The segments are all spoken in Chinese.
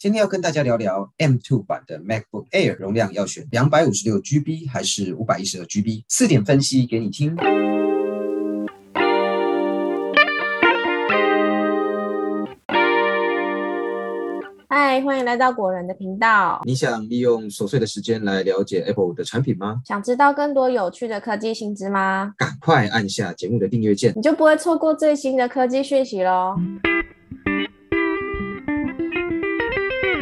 今天要跟大家聊聊 M2 版的 MacBook Air 容量要选两百五十六 GB 还是五百一十二 GB？四点分析给你听。嗨，欢迎来到果仁的频道。你想利用琐碎的时间来了解 Apple 的产品吗？想知道更多有趣的科技新知吗？赶快按下节目的订阅键，你就不会错过最新的科技讯息喽。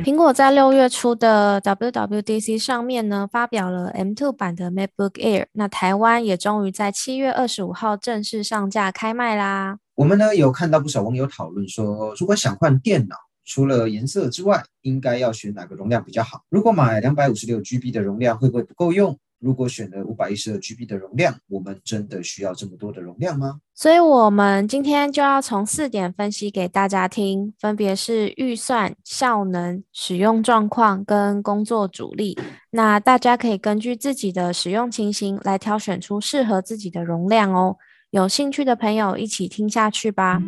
苹果在六月初的 WWDC 上面呢，发表了 M2 版的 MacBook Air，那台湾也终于在七月二十五号正式上架开卖啦。我们呢有看到不少网友讨论说，如果想换电脑，除了颜色之外，应该要选哪个容量比较好？如果买两百五十六 GB 的容量，会不会不够用？如果选了五百一十二 GB 的容量，我们真的需要这么多的容量吗？所以，我们今天就要从四点分析给大家听，分别是预算、效能、使用状况跟工作主力。那大家可以根据自己的使用情形来挑选出适合自己的容量哦。有兴趣的朋友一起听下去吧。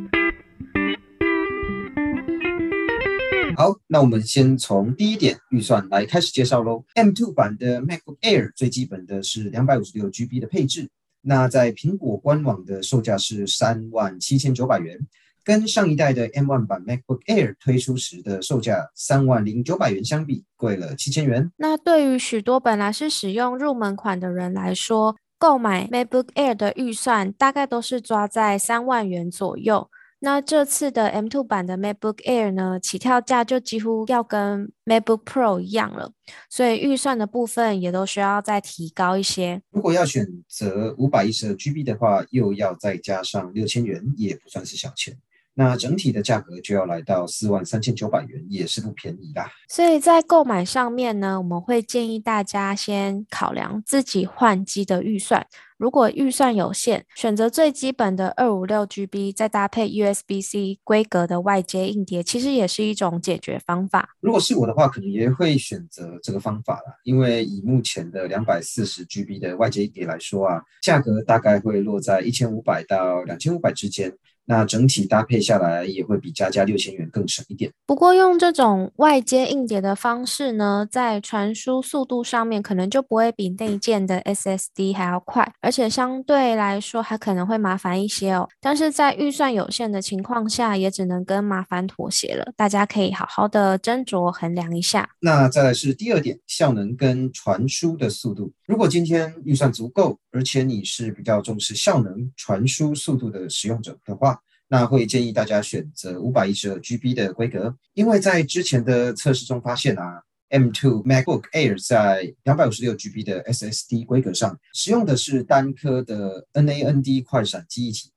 好，那我们先从第一点预算来开始介绍喽。M2 版的 MacBook Air 最基本的是两百五十六 GB 的配置，那在苹果官网的售价是三万七千九百元，跟上一代的 M1 版 MacBook Air 推出时的售价三万零九百元相比，贵了七千元。那对于许多本来是使用入门款的人来说，购买 MacBook Air 的预算大概都是抓在三万元左右。那这次的 M2 版的 MacBook Air 呢，起跳价就几乎要跟 MacBook Pro 一样了，所以预算的部分也都需要再提高一些。如果要选择五百一十二 GB 的话，又要再加上六千元，也不算是小钱。那整体的价格就要来到四万三千九百元，也是不便宜啦。所以在购买上面呢，我们会建议大家先考量自己换机的预算。如果预算有限，选择最基本的二五六 GB，再搭配 USB-C 规格的外接硬碟，其实也是一种解决方法。如果是我的话，可能也会选择这个方法啦，因为以目前的两百四十 GB 的外接硬碟来说啊，价格大概会落在一千五百到两千五百之间。那整体搭配下来也会比加价六千元更省一点。不过用这种外接硬碟的方式呢，在传输速度上面可能就不会比内建的 SSD 还要快，而且相对来说还可能会麻烦一些哦。但是在预算有限的情况下，也只能跟麻烦妥协了。大家可以好好的斟酌衡量一下。那再来是第二点，效能跟传输的速度。如果今天预算足够，而且你是比较重视效能、传输速度的使用者的话，那会建议大家选择五百一十二 GB 的规格，因为在之前的测试中发现啊，M2 MacBook Air 在两百五十六 GB 的 SSD 规格上使用的是单颗的 NAND 快闪记忆体，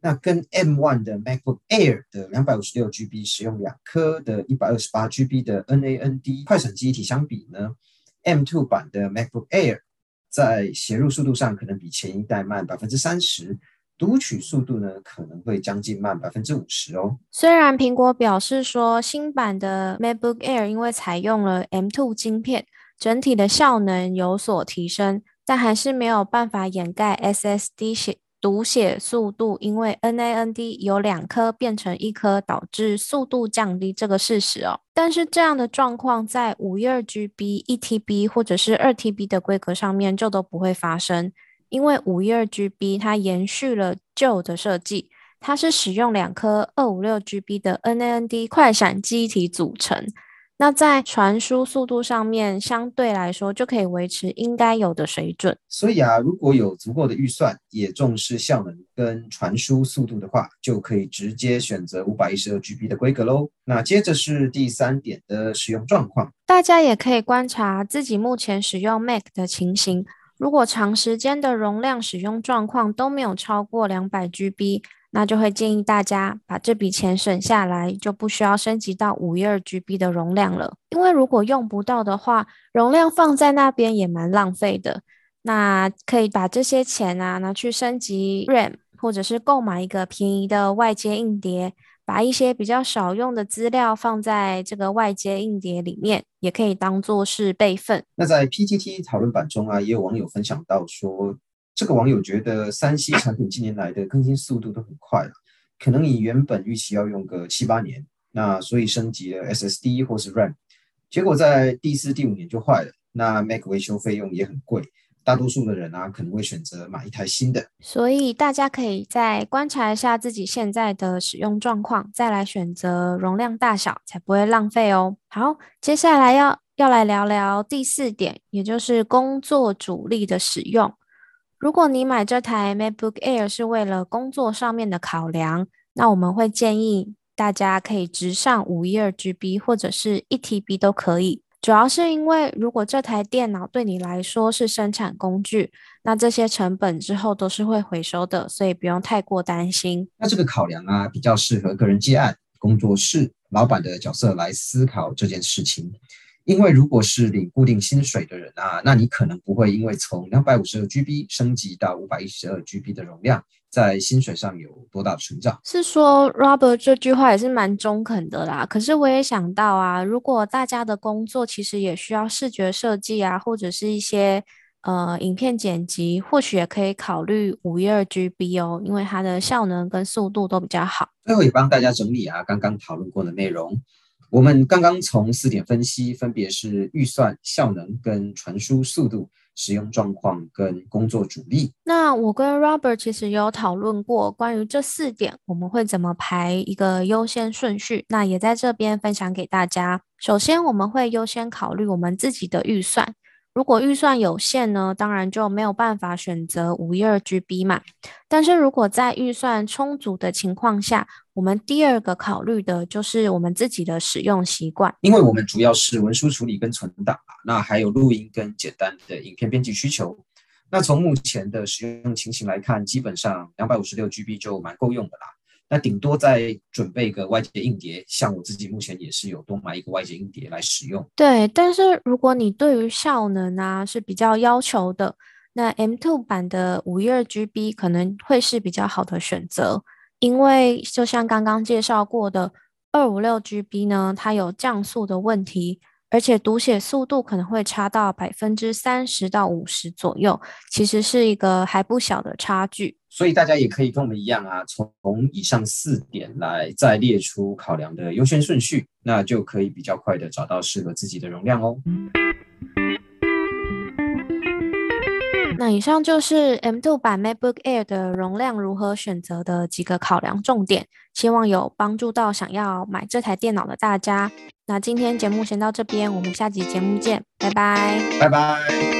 那跟 M1 的 MacBook Air 的两百五十六 GB 使用两颗的一百二十八 GB 的 NAND 快闪记忆体相比呢，M2 版的 MacBook Air 在写入速度上可能比前一代慢百分之三十。读取速度呢，可能会将近慢百分之五十哦。虽然苹果表示说，新版的 MacBook Air 因为采用了 M2 晶片，整体的效能有所提升，但还是没有办法掩盖 SSD 写读写速度因为 NAND 有两颗变成一颗，导致速度降低这个事实哦。但是这样的状况在五一二 GB、一 TB 或者是二 TB 的规格上面就都不会发生。因为五一二 GB 它延续了旧的设计，它是使用两颗二五六 GB 的 NAND 快闪记忆体组成，那在传输速度上面相对来说就可以维持应该有的水准。所以啊，如果有足够的预算，也重视效能跟传输速度的话，就可以直接选择五百一十二 GB 的规格喽。那接着是第三点的使用状况，大家也可以观察自己目前使用 Mac 的情形。如果长时间的容量使用状况都没有超过两百 GB，那就会建议大家把这笔钱省下来，就不需要升级到五一二 GB 的容量了。因为如果用不到的话，容量放在那边也蛮浪费的。那可以把这些钱啊拿去升级 RAM，或者是购买一个便宜的外接硬碟。把一些比较少用的资料放在这个外接硬碟里面，也可以当做是备份。那在 PTT 讨论版中啊，也有网友分享到说，这个网友觉得三 C 产品近年来的更新速度都很快了，可能你原本预期要用个七八年，那所以升级了 SSD 或是 RAM，结果在第四、第五年就坏了。那 Mac 维修费用也很贵，大多数的人啊可能会选择买一台新的。所以大家可以再观察一下自己现在的使用状况，再来选择容量大小，才不会浪费哦。好，接下来要要来聊聊第四点，也就是工作主力的使用。如果你买这台 MacBook Air 是为了工作上面的考量，那我们会建议大家可以直上五一二 GB 或者是一 TB 都可以。主要是因为如果这台电脑对你来说是生产工具，那这些成本之后都是会回收的，所以不用太过担心。那这个考量啊，比较适合个人接案、工作室老板的角色来思考这件事情。因为如果是领固定薪水的人啊，那你可能不会因为从两百五十二 GB 升级到五百一十二 GB 的容量，在薪水上有多大的成长？是说 Robert 这句话也是蛮中肯的啦。可是我也想到啊，如果大家的工作其实也需要视觉设计啊，或者是一些呃影片剪辑，或许也可以考虑五一二 GB 哦，因为它的效能跟速度都比较好。最后也帮大家整理啊，刚刚讨论过的内容。我们刚刚从四点分析，分别是预算、效能、跟传输速度、使用状况跟工作主力。那我跟 Robert 其实有讨论过关于这四点，我们会怎么排一个优先顺序？那也在这边分享给大家。首先，我们会优先考虑我们自己的预算。如果预算有限呢，当然就没有办法选择五一二 GB 嘛。但是如果在预算充足的情况下，我们第二个考虑的就是我们自己的使用习惯，因为我们主要是文书处理跟存档啊，那还有录音跟简单的影片编辑需求。那从目前的使用情形来看，基本上两百五十六 GB 就蛮够用的啦。那顶多再准备一个外接硬碟，像我自己目前也是有多买一个外接硬碟来使用。对，但是如果你对于效能啊是比较要求的，那 M2 版的五一二 GB 可能会是比较好的选择，因为就像刚刚介绍过的，二五六 GB 呢，它有降速的问题。而且读写速度可能会差到百分之三十到五十左右，其实是一个还不小的差距。所以大家也可以跟我们一样啊，从以上四点来再列出考量的优先顺序，那就可以比较快的找到适合自己的容量哦。那以上就是 M2 版 MacBook Air 的容量如何选择的几个考量重点，希望有帮助到想要买这台电脑的大家。那今天节目先到这边，我们下集节目见，拜拜，拜拜。